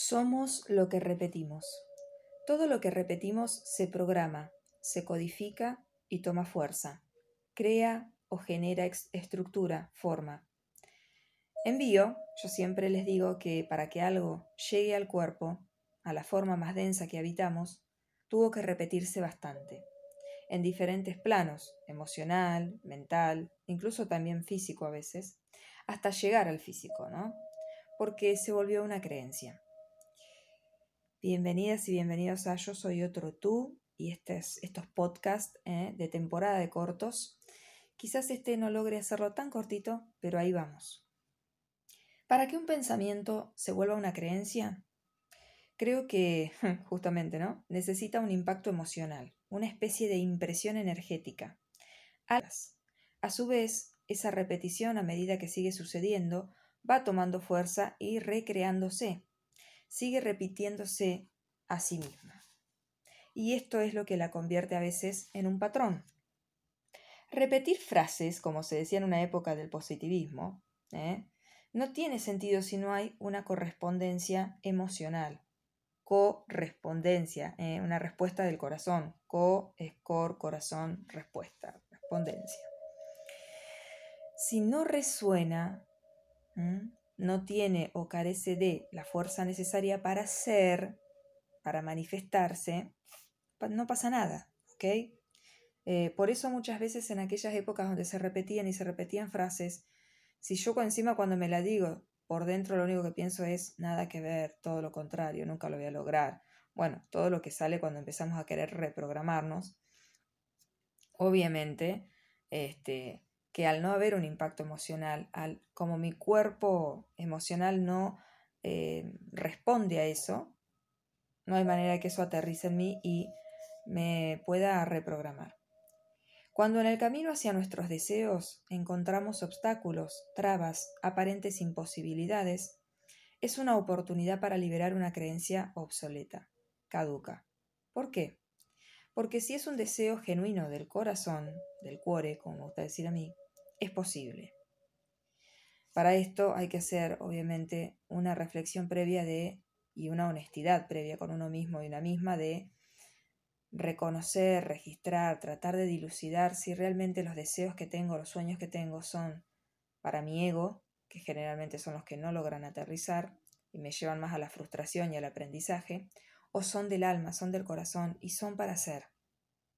Somos lo que repetimos. Todo lo que repetimos se programa, se codifica y toma fuerza, crea o genera estructura, forma. En yo siempre les digo que para que algo llegue al cuerpo, a la forma más densa que habitamos, tuvo que repetirse bastante, en diferentes planos, emocional, mental, incluso también físico a veces, hasta llegar al físico, ¿no? Porque se volvió una creencia. Bienvenidas y bienvenidos a Yo Soy Otro Tú y estos podcasts ¿eh? de temporada de cortos. Quizás este no logre hacerlo tan cortito, pero ahí vamos. Para que un pensamiento se vuelva una creencia, creo que, justamente, ¿no? Necesita un impacto emocional, una especie de impresión energética. A su vez, esa repetición a medida que sigue sucediendo va tomando fuerza y recreándose sigue repitiéndose a sí misma. Y esto es lo que la convierte a veces en un patrón. Repetir frases, como se decía en una época del positivismo, ¿eh? no tiene sentido si no hay una correspondencia emocional. Correspondencia, ¿eh? una respuesta del corazón. Co es cor, corazón, respuesta, respondencia. Si no resuena, no tiene o carece de la fuerza necesaria para ser, para manifestarse, no pasa nada, ¿ok? Eh, por eso muchas veces en aquellas épocas donde se repetían y se repetían frases, si yo encima cuando me la digo, por dentro lo único que pienso es nada que ver, todo lo contrario, nunca lo voy a lograr. Bueno, todo lo que sale cuando empezamos a querer reprogramarnos, obviamente, este, que al no haber un impacto emocional, al, como mi cuerpo emocional no eh, responde a eso, no hay manera que eso aterrice en mí y me pueda reprogramar. Cuando en el camino hacia nuestros deseos encontramos obstáculos, trabas, aparentes imposibilidades, es una oportunidad para liberar una creencia obsoleta, caduca. ¿Por qué? Porque si es un deseo genuino del corazón, del cuore, como me gusta decir a mí, es posible. Para esto hay que hacer, obviamente, una reflexión previa de y una honestidad previa con uno mismo y una misma de reconocer, registrar, tratar de dilucidar si realmente los deseos que tengo, los sueños que tengo son para mi ego, que generalmente son los que no logran aterrizar y me llevan más a la frustración y al aprendizaje, o son del alma, son del corazón y son para ser.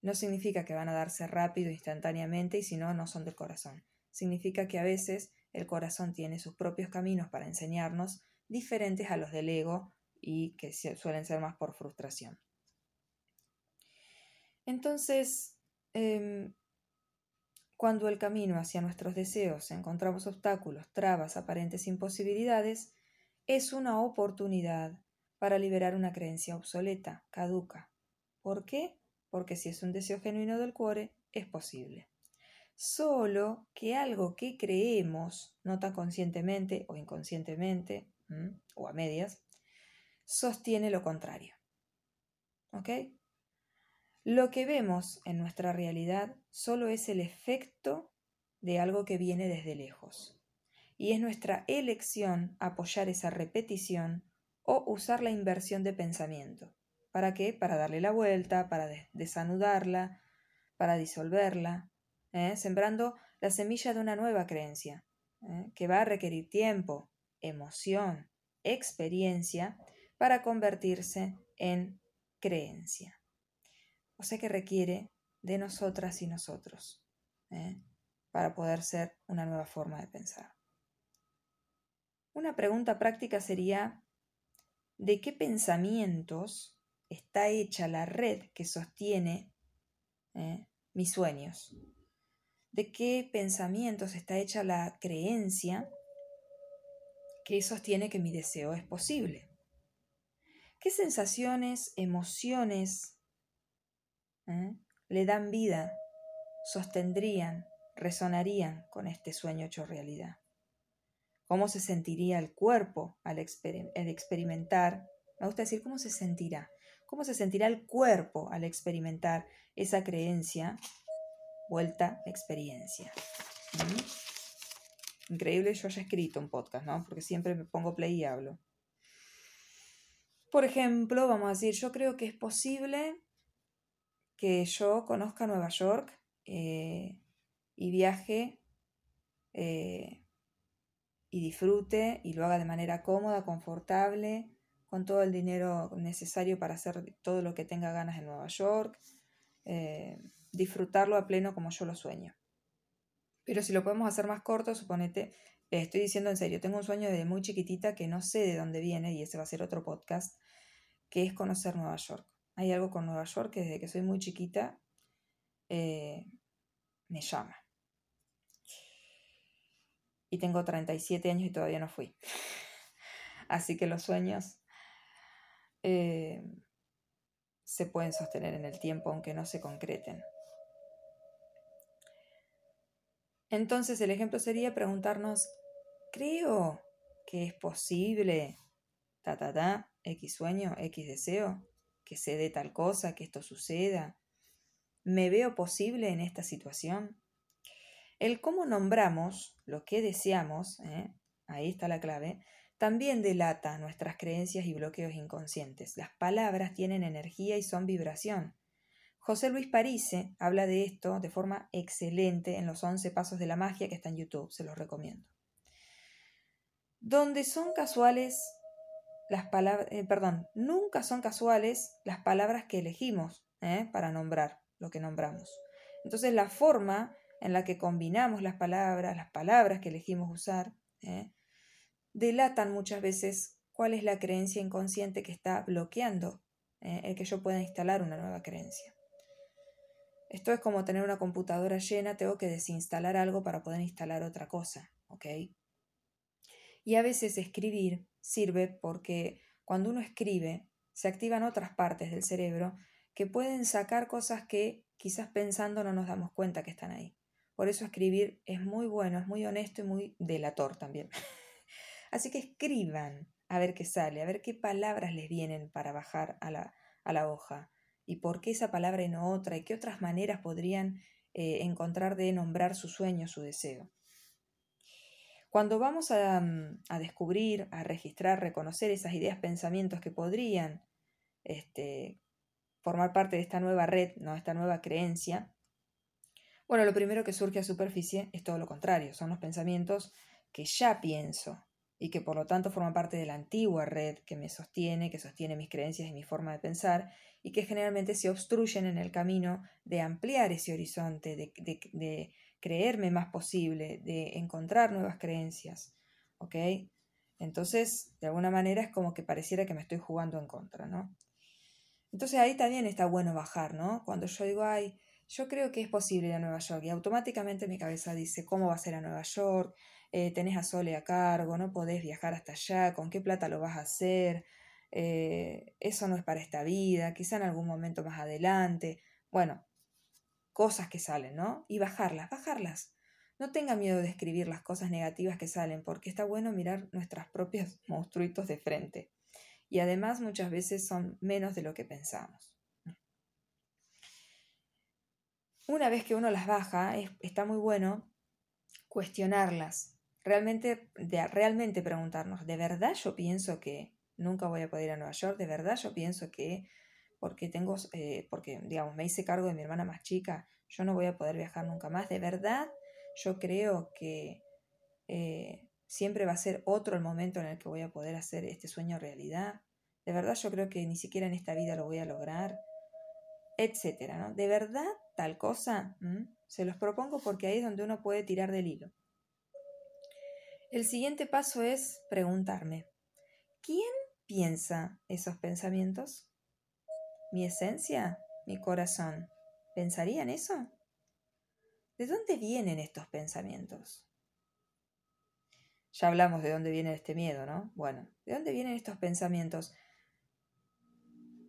No significa que van a darse rápido, instantáneamente, y si no, no son del corazón. Significa que a veces el corazón tiene sus propios caminos para enseñarnos, diferentes a los del ego y que suelen ser más por frustración. Entonces, em, cuando el camino hacia nuestros deseos encontramos obstáculos, trabas, aparentes imposibilidades, es una oportunidad para liberar una creencia obsoleta, caduca. ¿Por qué? porque si es un deseo genuino del cuore, es posible. Solo que algo que creemos, no tan conscientemente o inconscientemente, o a medias, sostiene lo contrario. ¿Ok? Lo que vemos en nuestra realidad solo es el efecto de algo que viene desde lejos. Y es nuestra elección apoyar esa repetición o usar la inversión de pensamiento. ¿Para qué? Para darle la vuelta, para desanudarla, para disolverla, ¿eh? sembrando la semilla de una nueva creencia, ¿eh? que va a requerir tiempo, emoción, experiencia para convertirse en creencia. O sea que requiere de nosotras y nosotros ¿eh? para poder ser una nueva forma de pensar. Una pregunta práctica sería, ¿de qué pensamientos está hecha la red que sostiene ¿eh? mis sueños? ¿De qué pensamientos está hecha la creencia que sostiene que mi deseo es posible? ¿Qué sensaciones, emociones ¿eh? le dan vida, sostendrían, resonarían con este sueño hecho realidad? ¿Cómo se sentiría el cuerpo al experimentar? Me gusta decir cómo se sentirá ¿Cómo se sentirá el cuerpo al experimentar esa creencia vuelta experiencia? ¿Mm? Increíble, yo haya escrito un podcast, ¿no? Porque siempre me pongo play y hablo. Por ejemplo, vamos a decir, yo creo que es posible que yo conozca Nueva York eh, y viaje eh, y disfrute y lo haga de manera cómoda, confortable, con todo el dinero necesario para hacer todo lo que tenga ganas en Nueva York, eh, disfrutarlo a pleno como yo lo sueño. Pero si lo podemos hacer más corto, suponete, estoy diciendo en serio, tengo un sueño desde muy chiquitita que no sé de dónde viene, y ese va a ser otro podcast, que es conocer Nueva York. Hay algo con Nueva York que desde que soy muy chiquita eh, me llama. Y tengo 37 años y todavía no fui. Así que los sueños eh, se pueden sostener en el tiempo aunque no se concreten. Entonces el ejemplo sería preguntarnos, ¿creo que es posible, ta, ta, ta, X sueño, X deseo, que se dé tal cosa, que esto suceda? ¿Me veo posible en esta situación? El cómo nombramos lo que deseamos, ¿eh? ahí está la clave, también delata nuestras creencias y bloqueos inconscientes. Las palabras tienen energía y son vibración. José Luis Parise habla de esto de forma excelente en los 11 pasos de la magia que está en YouTube, se los recomiendo. Donde son casuales las palabras, eh, perdón, nunca son casuales las palabras que elegimos ¿eh? para nombrar lo que nombramos. Entonces la forma en la que combinamos las palabras, las palabras que elegimos usar, ¿eh? delatan muchas veces cuál es la creencia inconsciente que está bloqueando ¿eh? el que yo pueda instalar una nueva creencia. Esto es como tener una computadora llena, tengo que desinstalar algo para poder instalar otra cosa, ¿ok? Y a veces escribir sirve porque cuando uno escribe se activan otras partes del cerebro que pueden sacar cosas que quizás pensando no nos damos cuenta que están ahí. Por eso escribir es muy bueno, es muy honesto y muy delator también. Así que escriban a ver qué sale, a ver qué palabras les vienen para bajar a la, a la hoja y por qué esa palabra y no otra y qué otras maneras podrían eh, encontrar de nombrar su sueño, su deseo. Cuando vamos a, mm, a, descubrir, a registrar, reconocer esas ideas, pensamientos que podrían este, formar parte de esta nueva red, ¿no? esta nueva creencia, bueno, lo primero que surge a superficie es todo lo contrario, son los pensamientos que ya pienso y que por lo tanto forman parte de la antigua red que me sostiene, que sostiene mis creencias y mi forma de pensar y que generalmente se obstruyen en el camino de ampliar ese horizonte, de, de creerme más posible, de encontrar nuevas creencias. ¿Ok? Entonces, de alguna manera es como que pareciera que me estoy jugando en contra, ¿no? Entonces ahí también está bueno bajar, ¿no? Cuando yo digo, ay, yo creo que es posible ir a Nueva York y automáticamente mi cabeza dice, ¿cómo va a ser a Nueva York? Eh, tenés a Sole a cargo, no podés viajar hasta allá, ¿con qué plata lo vas a hacer? Eh, eso no es para esta vida, quizá en algún momento más adelante. Bueno, cosas que salen, ¿no? Y bajarlas, bajarlas. No tenga miedo de escribir las cosas negativas que salen, porque está bueno mirar nuestras propias monstruitos de frente. Y además muchas veces son menos de lo que pensamos. Una vez que uno las baja, está muy bueno cuestionarlas, realmente, de, realmente preguntarnos, ¿de verdad yo pienso que nunca voy a poder ir a Nueva York? ¿De verdad yo pienso que porque tengo, eh, porque digamos, me hice cargo de mi hermana más chica, yo no voy a poder viajar nunca más? ¿De verdad yo creo que eh, siempre va a ser otro el momento en el que voy a poder hacer este sueño realidad? ¿De verdad yo creo que ni siquiera en esta vida lo voy a lograr? Etcétera, ¿no? ¿De verdad tal cosa? Se los propongo porque ahí es donde uno puede tirar del hilo. El siguiente paso es preguntarme, ¿quién piensa esos pensamientos? ¿Mi esencia? ¿Mi corazón? ¿Pensarían eso? ¿De dónde vienen estos pensamientos? Ya hablamos de dónde viene este miedo, ¿no? Bueno, ¿de dónde vienen estos pensamientos?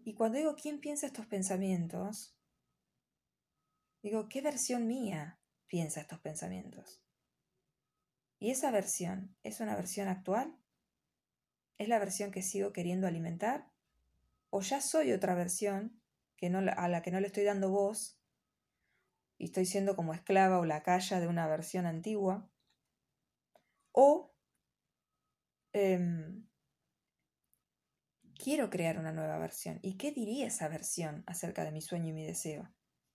Y cuando digo quién piensa estos pensamientos, Digo, ¿qué versión mía piensa estos pensamientos? ¿Y esa versión es una versión actual? ¿Es la versión que sigo queriendo alimentar? ¿O ya soy otra versión que no, a la que no le estoy dando voz y estoy siendo como esclava o la calla de una versión antigua? ¿O em, quiero crear una nueva versión. ¿Y qué diría esa versión acerca de mi sueño y mi deseo?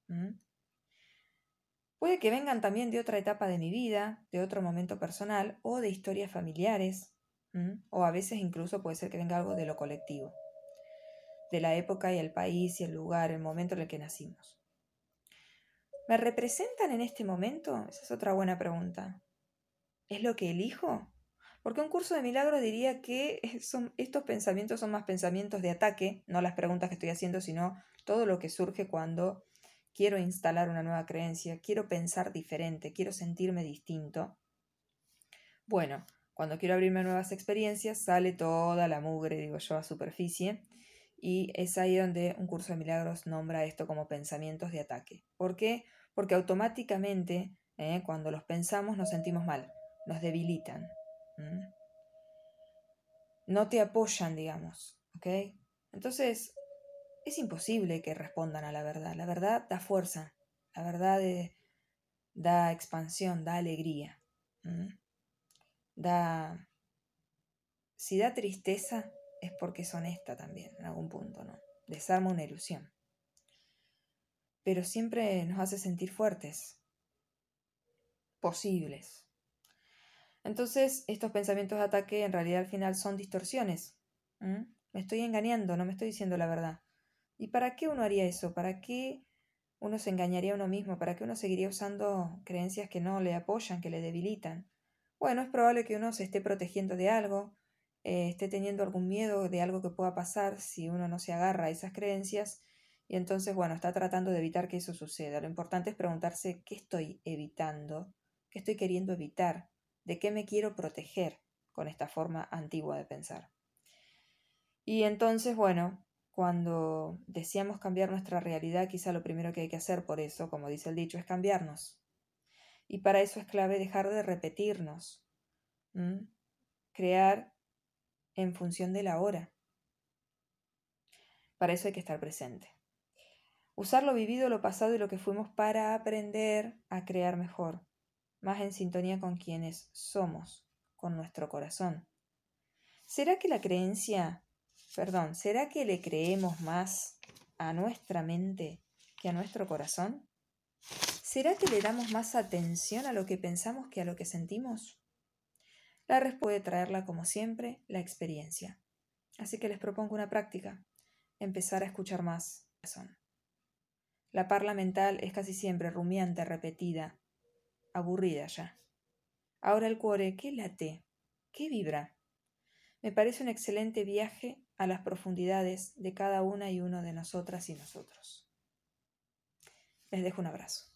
¿Mm? Puede que vengan también de otra etapa de mi vida, de otro momento personal o de historias familiares, o a veces incluso puede ser que venga algo de lo colectivo, de la época y el país y el lugar, el momento en el que nacimos. ¿Me representan en este momento? Esa es otra buena pregunta. ¿Es lo que elijo? Porque un curso de milagros diría que son, estos pensamientos son más pensamientos de ataque, no las preguntas que estoy haciendo, sino todo lo que surge cuando quiero instalar una nueva creencia, quiero pensar diferente, quiero sentirme distinto. Bueno, cuando quiero abrirme a nuevas experiencias, sale toda la mugre, digo yo, a superficie, y es ahí donde un curso de milagros nombra esto como pensamientos de ataque. ¿Por qué? Porque automáticamente, eh, cuando los pensamos, nos sentimos mal, nos debilitan. No te apoyan, digamos, ¿ok? Entonces, es imposible que respondan a la verdad. La verdad da fuerza, la verdad da expansión, da alegría. Da... Si da tristeza es porque es honesta también, en algún punto, ¿no? Desarma una ilusión. Pero siempre nos hace sentir fuertes, posibles. Entonces, estos pensamientos de ataque en realidad al final son distorsiones. Me estoy engañando, no me estoy diciendo la verdad. ¿Y para qué uno haría eso? ¿Para qué uno se engañaría a uno mismo? ¿Para qué uno seguiría usando creencias que no le apoyan, que le debilitan? Bueno, es probable que uno se esté protegiendo de algo, eh, esté teniendo algún miedo de algo que pueda pasar si uno no se agarra a esas creencias y entonces, bueno, está tratando de evitar que eso suceda. Lo importante es preguntarse qué estoy evitando, qué estoy queriendo evitar, de qué me quiero proteger con esta forma antigua de pensar. Y entonces, bueno, cuando deseamos cambiar nuestra realidad, quizá lo primero que hay que hacer por eso, como dice el dicho, es cambiarnos. Y para eso es clave dejar de repetirnos, crear en función de la hora. Para eso hay que estar presente. Usar lo vivido, lo pasado y lo que fuimos para aprender a crear mejor, más en sintonía con quienes somos, con nuestro corazón. ¿Será que la creencia Perdón, ¿será que le creemos más a nuestra mente que a nuestro corazón? ¿Será que le damos más atención a lo que pensamos que a lo que sentimos? La respuesta puede traerla, como siempre, la experiencia. Así que les propongo una práctica, empezar a escuchar más corazón. La parla mental es casi siempre rumiante, repetida, aburrida ya. Ahora el cuore, ¿qué late? ¿Qué vibra? Me parece un excelente viaje a las profundidades de cada una y uno de nosotras y nosotros. Les dejo un abrazo.